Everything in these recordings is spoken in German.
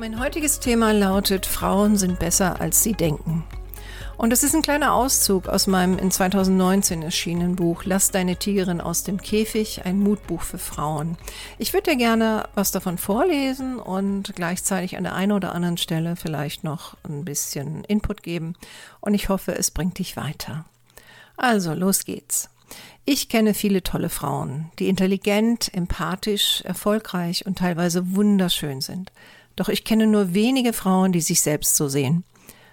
Mein heutiges Thema lautet, Frauen sind besser, als sie denken. Und es ist ein kleiner Auszug aus meinem in 2019 erschienenen Buch Lass deine Tigerin aus dem Käfig, ein Mutbuch für Frauen. Ich würde dir gerne was davon vorlesen und gleichzeitig an der einen oder anderen Stelle vielleicht noch ein bisschen Input geben. Und ich hoffe, es bringt dich weiter. Also, los geht's. Ich kenne viele tolle Frauen, die intelligent, empathisch, erfolgreich und teilweise wunderschön sind. Doch ich kenne nur wenige Frauen, die sich selbst so sehen.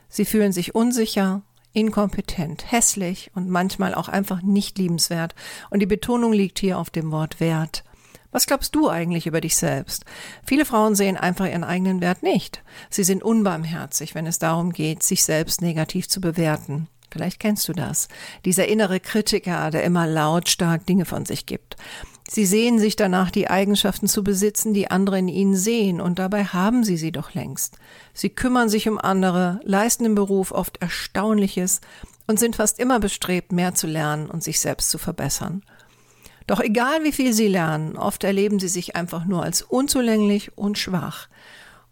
Sie fühlen sich unsicher, inkompetent, hässlich und manchmal auch einfach nicht liebenswert. Und die Betonung liegt hier auf dem Wort Wert. Was glaubst du eigentlich über dich selbst? Viele Frauen sehen einfach ihren eigenen Wert nicht. Sie sind unbarmherzig, wenn es darum geht, sich selbst negativ zu bewerten. Vielleicht kennst du das. Dieser innere Kritiker, der immer lautstark Dinge von sich gibt. Sie sehen sich danach, die Eigenschaften zu besitzen, die andere in ihnen sehen, und dabei haben sie sie doch längst. Sie kümmern sich um andere, leisten im Beruf oft Erstaunliches und sind fast immer bestrebt, mehr zu lernen und sich selbst zu verbessern. Doch egal wie viel sie lernen, oft erleben sie sich einfach nur als unzulänglich und schwach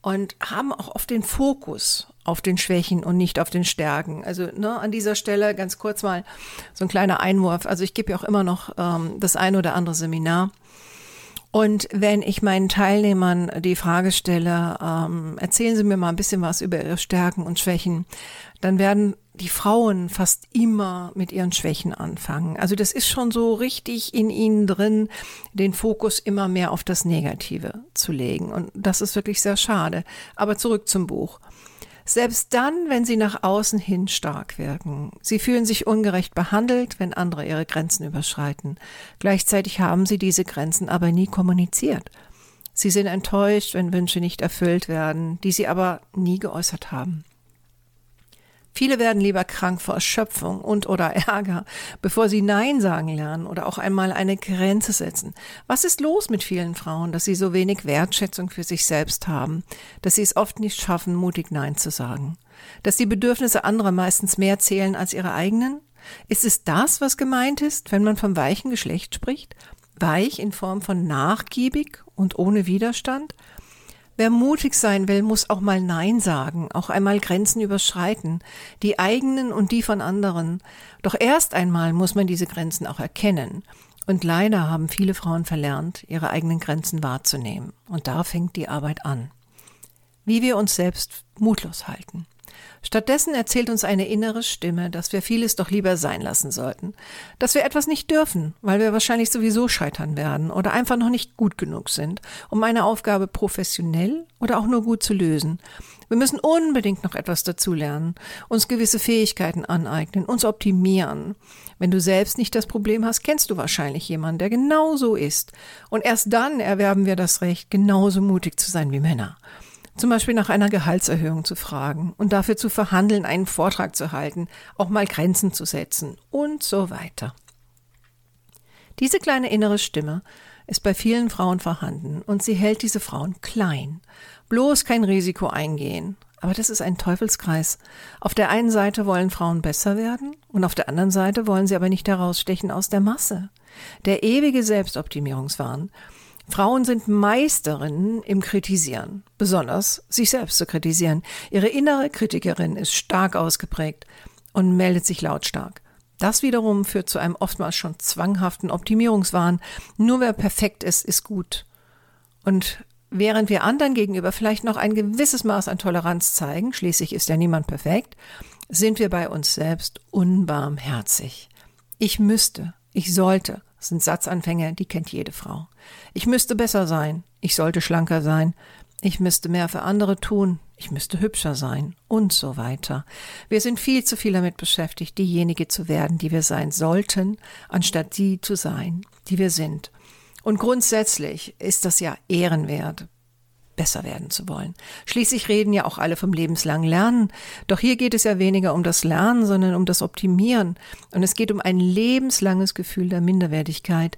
und haben auch oft den Fokus auf den Schwächen und nicht auf den Stärken. Also ne, an dieser Stelle ganz kurz mal so ein kleiner Einwurf. Also ich gebe ja auch immer noch ähm, das ein oder andere Seminar. Und wenn ich meinen Teilnehmern die Frage stelle, ähm, erzählen Sie mir mal ein bisschen was über Ihre Stärken und Schwächen, dann werden die Frauen fast immer mit ihren Schwächen anfangen. Also das ist schon so richtig in ihnen drin, den Fokus immer mehr auf das Negative zu legen. Und das ist wirklich sehr schade. Aber zurück zum Buch. Selbst dann, wenn sie nach außen hin stark wirken. Sie fühlen sich ungerecht behandelt, wenn andere ihre Grenzen überschreiten. Gleichzeitig haben sie diese Grenzen aber nie kommuniziert. Sie sind enttäuscht, wenn Wünsche nicht erfüllt werden, die sie aber nie geäußert haben. Viele werden lieber krank vor Erschöpfung und oder Ärger, bevor sie Nein sagen lernen oder auch einmal eine Grenze setzen. Was ist los mit vielen Frauen, dass sie so wenig Wertschätzung für sich selbst haben, dass sie es oft nicht schaffen, mutig Nein zu sagen? Dass die Bedürfnisse anderer meistens mehr zählen als ihre eigenen? Ist es das, was gemeint ist, wenn man vom weichen Geschlecht spricht? Weich in Form von nachgiebig und ohne Widerstand? Wer mutig sein will, muss auch mal Nein sagen, auch einmal Grenzen überschreiten, die eigenen und die von anderen. Doch erst einmal muss man diese Grenzen auch erkennen. Und leider haben viele Frauen verlernt, ihre eigenen Grenzen wahrzunehmen. Und da fängt die Arbeit an. Wie wir uns selbst mutlos halten. Stattdessen erzählt uns eine innere Stimme, dass wir vieles doch lieber sein lassen sollten, dass wir etwas nicht dürfen, weil wir wahrscheinlich sowieso scheitern werden oder einfach noch nicht gut genug sind, um eine Aufgabe professionell oder auch nur gut zu lösen. Wir müssen unbedingt noch etwas dazulernen, uns gewisse Fähigkeiten aneignen, uns optimieren. Wenn du selbst nicht das Problem hast, kennst du wahrscheinlich jemanden, der genau so ist. Und erst dann erwerben wir das Recht, genauso mutig zu sein wie Männer. Zum Beispiel nach einer Gehaltserhöhung zu fragen und dafür zu verhandeln, einen Vortrag zu halten, auch mal Grenzen zu setzen und so weiter. Diese kleine innere Stimme ist bei vielen Frauen vorhanden und sie hält diese Frauen klein. Bloß kein Risiko eingehen. Aber das ist ein Teufelskreis. Auf der einen Seite wollen Frauen besser werden und auf der anderen Seite wollen sie aber nicht herausstechen aus der Masse. Der ewige Selbstoptimierungswahn Frauen sind Meisterinnen im Kritisieren, besonders sich selbst zu kritisieren. Ihre innere Kritikerin ist stark ausgeprägt und meldet sich lautstark. Das wiederum führt zu einem oftmals schon zwanghaften Optimierungswahn. Nur wer perfekt ist, ist gut. Und während wir anderen gegenüber vielleicht noch ein gewisses Maß an Toleranz zeigen, schließlich ist ja niemand perfekt, sind wir bei uns selbst unbarmherzig. Ich müsste, ich sollte, sind Satzanfänge, die kennt jede Frau. Ich müsste besser sein, ich sollte schlanker sein, ich müsste mehr für andere tun, ich müsste hübscher sein und so weiter. Wir sind viel zu viel damit beschäftigt, diejenige zu werden, die wir sein sollten, anstatt die zu sein, die wir sind. Und grundsätzlich ist das ja ehrenwert, besser werden zu wollen. Schließlich reden ja auch alle vom lebenslangen Lernen. Doch hier geht es ja weniger um das Lernen, sondern um das Optimieren. Und es geht um ein lebenslanges Gefühl der Minderwertigkeit.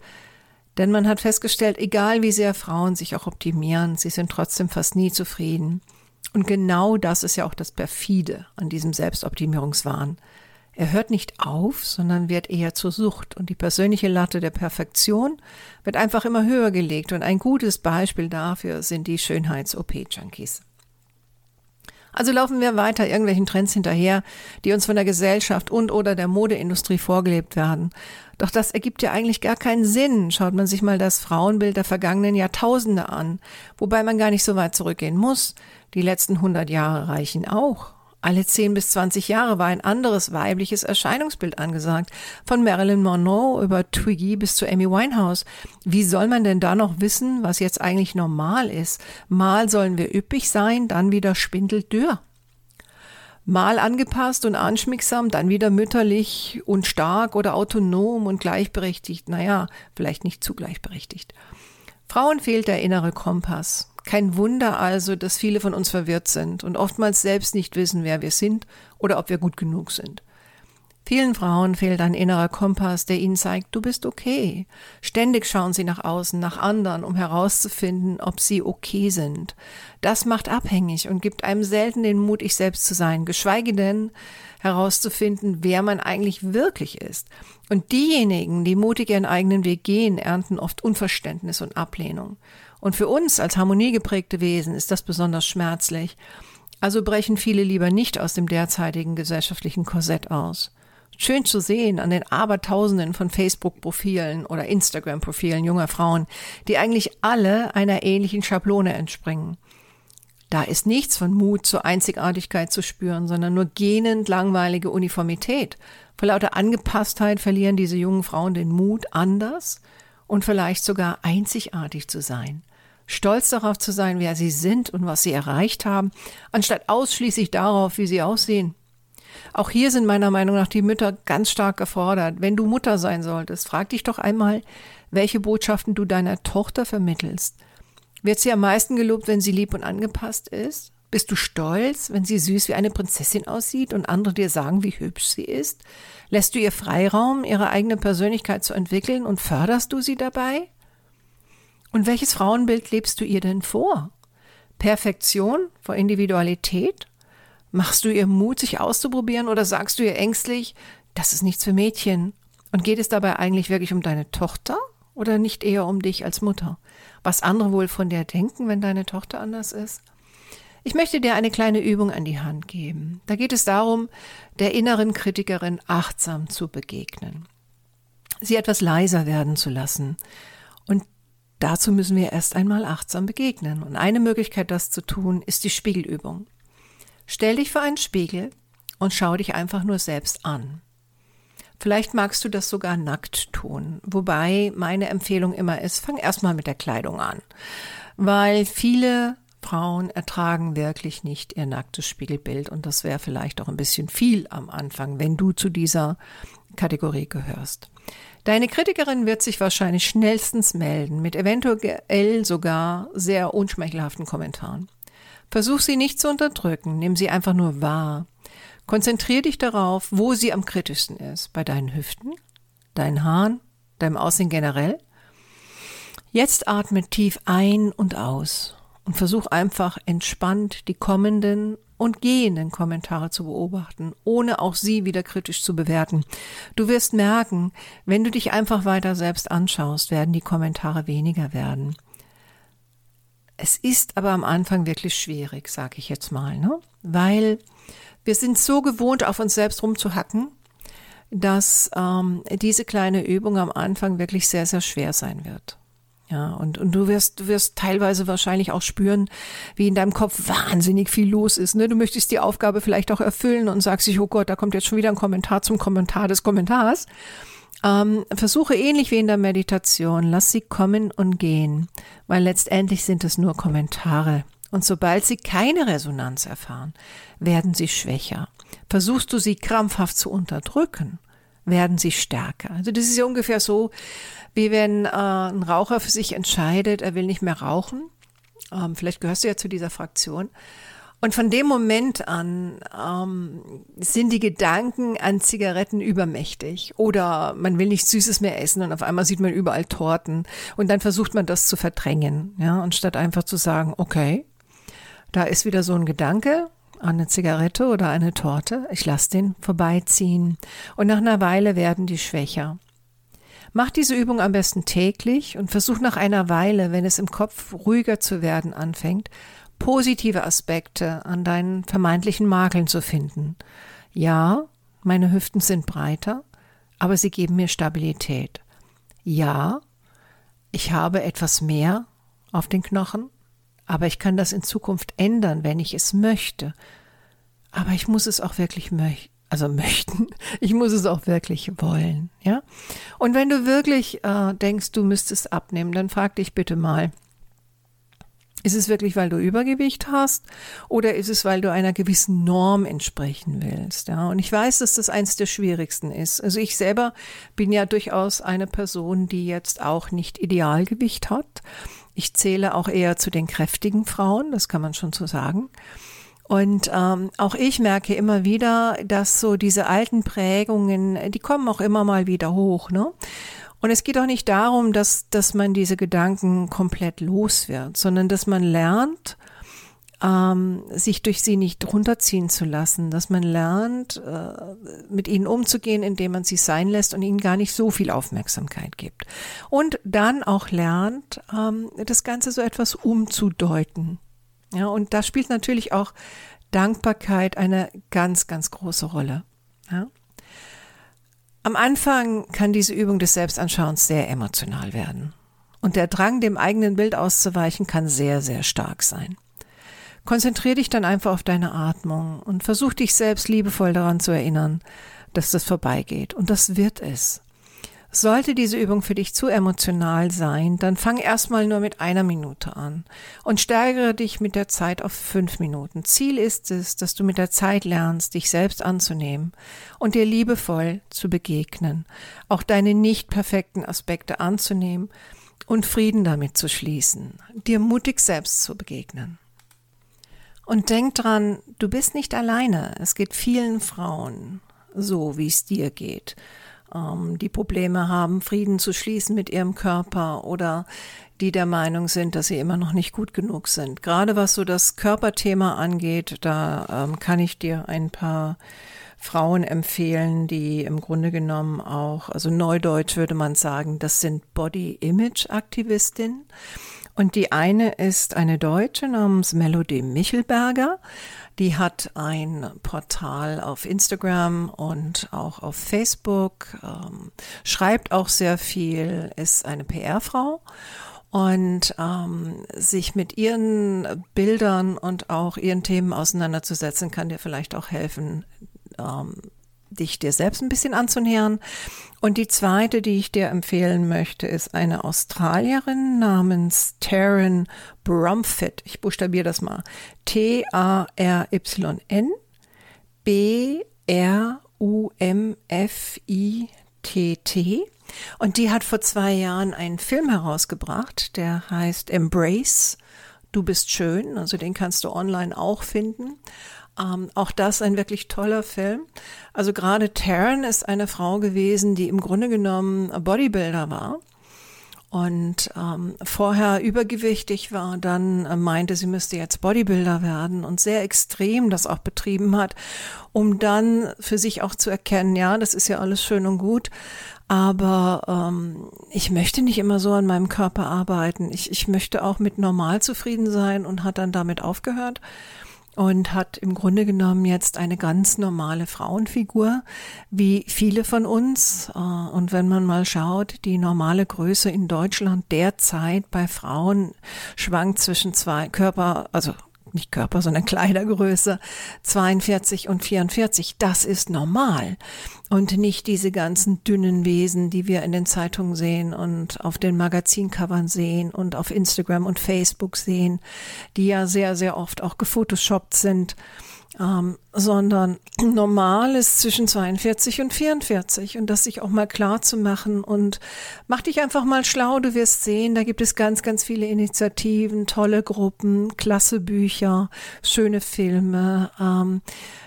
Denn man hat festgestellt, egal wie sehr Frauen sich auch optimieren, sie sind trotzdem fast nie zufrieden. Und genau das ist ja auch das Perfide an diesem Selbstoptimierungswahn. Er hört nicht auf, sondern wird eher zur Sucht und die persönliche Latte der Perfektion wird einfach immer höher gelegt und ein gutes Beispiel dafür sind die Schönheits-OP-Junkies. Also laufen wir weiter irgendwelchen Trends hinterher, die uns von der Gesellschaft und oder der Modeindustrie vorgelebt werden. Doch das ergibt ja eigentlich gar keinen Sinn. Schaut man sich mal das Frauenbild der vergangenen Jahrtausende an, wobei man gar nicht so weit zurückgehen muss. Die letzten hundert Jahre reichen auch. Alle 10 bis 20 Jahre war ein anderes weibliches Erscheinungsbild angesagt. Von Marilyn Monroe über Twiggy bis zu Amy Winehouse. Wie soll man denn da noch wissen, was jetzt eigentlich normal ist? Mal sollen wir üppig sein, dann wieder spindeldürr. Mal angepasst und anschmiegsam, dann wieder mütterlich und stark oder autonom und gleichberechtigt. Naja, vielleicht nicht zu gleichberechtigt. Frauen fehlt der innere Kompass. Kein Wunder also, dass viele von uns verwirrt sind und oftmals selbst nicht wissen, wer wir sind oder ob wir gut genug sind. Vielen Frauen fehlt ein innerer Kompass, der ihnen zeigt, du bist okay. Ständig schauen sie nach außen, nach anderen, um herauszufinden, ob sie okay sind. Das macht abhängig und gibt einem selten den Mut, ich selbst zu sein, geschweige denn herauszufinden, wer man eigentlich wirklich ist. Und diejenigen, die mutig ihren eigenen Weg gehen, ernten oft Unverständnis und Ablehnung. Und für uns als harmoniegeprägte Wesen ist das besonders schmerzlich. Also brechen viele lieber nicht aus dem derzeitigen gesellschaftlichen Korsett aus. Schön zu sehen an den Abertausenden von Facebook-Profilen oder Instagram-Profilen junger Frauen, die eigentlich alle einer ähnlichen Schablone entspringen. Da ist nichts von Mut zur Einzigartigkeit zu spüren, sondern nur gähnend langweilige Uniformität. Vor lauter Angepasstheit verlieren diese jungen Frauen den Mut, anders und vielleicht sogar einzigartig zu sein stolz darauf zu sein, wer sie sind und was sie erreicht haben, anstatt ausschließlich darauf, wie sie aussehen. Auch hier sind meiner Meinung nach die Mütter ganz stark gefordert. Wenn du Mutter sein solltest, frag dich doch einmal, welche Botschaften du deiner Tochter vermittelst. Wird sie am meisten gelobt, wenn sie lieb und angepasst ist? Bist du stolz, wenn sie süß wie eine Prinzessin aussieht und andere dir sagen, wie hübsch sie ist? Lässt du ihr Freiraum, ihre eigene Persönlichkeit zu entwickeln und förderst du sie dabei? Und welches Frauenbild lebst du ihr denn vor? Perfektion vor Individualität? Machst du ihr Mut, sich auszuprobieren oder sagst du ihr ängstlich, das ist nichts für Mädchen? Und geht es dabei eigentlich wirklich um deine Tochter oder nicht eher um dich als Mutter? Was andere wohl von dir denken, wenn deine Tochter anders ist? Ich möchte dir eine kleine Übung an die Hand geben. Da geht es darum, der inneren Kritikerin achtsam zu begegnen, sie etwas leiser werden zu lassen und Dazu müssen wir erst einmal achtsam begegnen. Und eine Möglichkeit, das zu tun, ist die Spiegelübung. Stell dich vor einen Spiegel und schau dich einfach nur selbst an. Vielleicht magst du das sogar nackt tun, wobei meine Empfehlung immer ist, fang erstmal mit der Kleidung an, weil viele Frauen ertragen wirklich nicht ihr nacktes Spiegelbild und das wäre vielleicht auch ein bisschen viel am Anfang, wenn du zu dieser Kategorie gehörst. Deine Kritikerin wird sich wahrscheinlich schnellstens melden, mit eventuell sogar sehr unschmeichelhaften Kommentaren. Versuch sie nicht zu unterdrücken, nimm sie einfach nur wahr. Konzentrier dich darauf, wo sie am kritischsten ist. Bei deinen Hüften, deinen Haaren, deinem Aussehen generell. Jetzt atme tief ein und aus und versuch einfach entspannt die kommenden und gehenden Kommentare zu beobachten, ohne auch sie wieder kritisch zu bewerten. Du wirst merken, wenn du dich einfach weiter selbst anschaust, werden die Kommentare weniger werden. Es ist aber am Anfang wirklich schwierig, sage ich jetzt mal, ne? weil wir sind so gewohnt, auf uns selbst rumzuhacken, dass ähm, diese kleine Übung am Anfang wirklich sehr, sehr schwer sein wird. Ja, und, und du wirst, du wirst teilweise wahrscheinlich auch spüren, wie in deinem Kopf wahnsinnig viel los ist. Ne? Du möchtest die Aufgabe vielleicht auch erfüllen und sagst dich, oh Gott, da kommt jetzt schon wieder ein Kommentar zum Kommentar des Kommentars. Ähm, versuche ähnlich wie in der Meditation, lass sie kommen und gehen, weil letztendlich sind es nur Kommentare. Und sobald sie keine Resonanz erfahren, werden sie schwächer. Versuchst du sie krampfhaft zu unterdrücken, werden sie stärker. Also das ist ja ungefähr so, wie wenn äh, ein Raucher für sich entscheidet, er will nicht mehr rauchen Ähm, vielleicht gehörst du ja zu dieser Fraktion. Und von dem Moment an ähm, sind die Gedanken an Zigaretten übermächtig. Oder man will nichts Süßes mehr essen und auf einmal sieht man überall Torten. Und dann versucht man das zu verdrängen. Ja, anstatt einfach zu sagen, okay, da ist wieder so ein Gedanke an eine Zigarette oder eine Torte. Ich lasse den vorbeiziehen. Und nach einer Weile werden die schwächer. Mach diese Übung am besten täglich und versuch nach einer Weile, wenn es im Kopf ruhiger zu werden anfängt, positive Aspekte an deinen vermeintlichen Makeln zu finden. Ja, meine Hüften sind breiter, aber sie geben mir Stabilität. Ja, ich habe etwas mehr auf den Knochen, aber ich kann das in Zukunft ändern, wenn ich es möchte. Aber ich muss es auch wirklich möchten also möchten. Ich muss es auch wirklich wollen, ja. Und wenn du wirklich äh, denkst, du müsstest abnehmen, dann frag dich bitte mal, ist es wirklich, weil du Übergewicht hast oder ist es, weil du einer gewissen Norm entsprechen willst? Ja, und ich weiß, dass das eins der schwierigsten ist. Also ich selber bin ja durchaus eine Person, die jetzt auch nicht Idealgewicht hat. Ich zähle auch eher zu den kräftigen Frauen, das kann man schon so sagen. Und ähm, auch ich merke immer wieder, dass so diese alten Prägungen, die kommen auch immer mal wieder hoch. Ne? Und es geht auch nicht darum, dass, dass man diese Gedanken komplett los wird, sondern dass man lernt, ähm, sich durch sie nicht runterziehen zu lassen, dass man lernt, äh, mit ihnen umzugehen, indem man sie sein lässt und ihnen gar nicht so viel Aufmerksamkeit gibt. Und dann auch lernt, ähm, das Ganze so etwas umzudeuten. Ja, und da spielt natürlich auch Dankbarkeit eine ganz, ganz große Rolle. Ja. Am Anfang kann diese Übung des Selbstanschauens sehr emotional werden. Und der Drang, dem eigenen Bild auszuweichen, kann sehr, sehr stark sein. Konzentrier dich dann einfach auf deine Atmung und versuch dich selbst liebevoll daran zu erinnern, dass das vorbeigeht. Und das wird es. Sollte diese Übung für dich zu emotional sein, dann fang erstmal nur mit einer Minute an und steigere dich mit der Zeit auf fünf Minuten. Ziel ist es, dass du mit der Zeit lernst, dich selbst anzunehmen und dir liebevoll zu begegnen, auch deine nicht perfekten Aspekte anzunehmen und Frieden damit zu schließen, dir mutig selbst zu begegnen. Und denk dran, du bist nicht alleine. Es geht vielen Frauen so, wie es dir geht ähm, die Probleme haben, Frieden zu schließen mit ihrem Körper oder die der Meinung sind, dass sie immer noch nicht gut genug sind. Gerade was so das Körperthema angeht, da ähm, kann ich dir ein paar Frauen empfehlen, die im Grunde genommen auch, also neudeutsch würde man sagen, das sind Body-Image-Aktivistinnen. Und die eine ist eine Deutsche namens Melody Michelberger. Die hat ein Portal auf Instagram und auch auf Facebook, ähm, schreibt auch sehr viel, ist eine PR-Frau und ähm, sich mit ihren Bildern und auch ihren Themen auseinanderzusetzen, kann dir vielleicht auch helfen, ähm, dich dir selbst ein bisschen anzunähern. Und die zweite, die ich dir empfehlen möchte, ist eine Australierin namens Taryn Brumfitt. Ich buchstabiere das mal. T-A-R-Y-N B-R-U-M-F-I-T-T. Und die hat vor zwei Jahren einen Film herausgebracht, der heißt Embrace. Du bist schön. Also den kannst du online auch finden. Ähm, auch das ein wirklich toller Film. Also gerade Taryn ist eine Frau gewesen, die im Grunde genommen Bodybuilder war und ähm, vorher übergewichtig war, dann äh, meinte, sie müsste jetzt Bodybuilder werden und sehr extrem das auch betrieben hat, um dann für sich auch zu erkennen, ja, das ist ja alles schön und gut, aber ähm, ich möchte nicht immer so an meinem Körper arbeiten. Ich, ich möchte auch mit normal zufrieden sein und hat dann damit aufgehört und hat im Grunde genommen jetzt eine ganz normale Frauenfigur, wie viele von uns. Äh, und wenn man mal schaut, die normale Größe in Deutschland derzeit bei Frauen schwankt zwischen zwei Körper, also nicht Körper, sondern Kleidergröße 42 und 44. Das ist normal und nicht diese ganzen dünnen Wesen, die wir in den Zeitungen sehen und auf den Magazincovern sehen und auf Instagram und Facebook sehen, die ja sehr, sehr oft auch gefotoshoppt sind ähm, sondern normal ist zwischen 42 und 44 und das sich auch mal klar zu machen und mach dich einfach mal schlau, du wirst sehen, da gibt es ganz, ganz viele Initiativen, tolle Gruppen, klasse Bücher, schöne Filme. Ähm,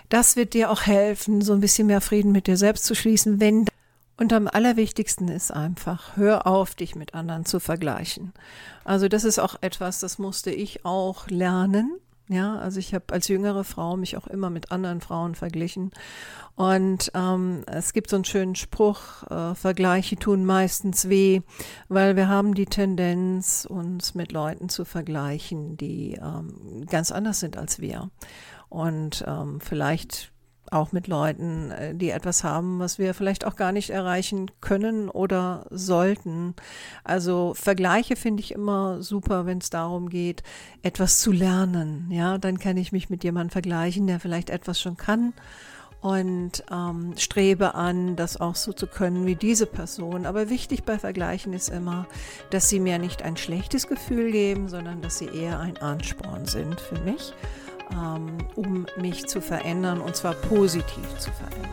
das wird dir auch helfen, so ein bisschen mehr Frieden mit dir selbst zu schließen, wenn und am allerwichtigsten ist einfach, hör auf, dich mit anderen zu vergleichen. Also das ist auch etwas, das musste ich auch lernen. Ja, also ich habe als jüngere Frau mich auch immer mit anderen Frauen verglichen. Und ähm, es gibt so einen schönen Spruch, äh, Vergleiche tun meistens weh, weil wir haben die Tendenz, uns mit Leuten zu vergleichen, die ähm, ganz anders sind als wir. Und ähm, vielleicht auch mit Leuten, äh, die etwas haben, was wir vielleicht auch gar nicht erreichen können oder sollten. Also Vergleiche finde ich immer super, wenn es darum geht, etwas zu lernen. Ja, dann kann ich mich mit jemandem vergleichen, der vielleicht etwas schon kann und ähm, strebe an, das auch so zu können wie diese Person. Aber wichtig bei Vergleichen ist immer, dass sie mir nicht ein schlechtes Gefühl geben, sondern dass sie eher ein Ansporn sind für mich um mich zu verändern und zwar positiv zu verändern.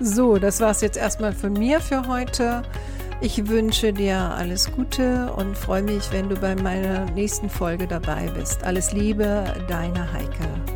So, das war es jetzt erstmal von mir für heute. Ich wünsche dir alles Gute und freue mich, wenn du bei meiner nächsten Folge dabei bist. Alles Liebe, deine Heike.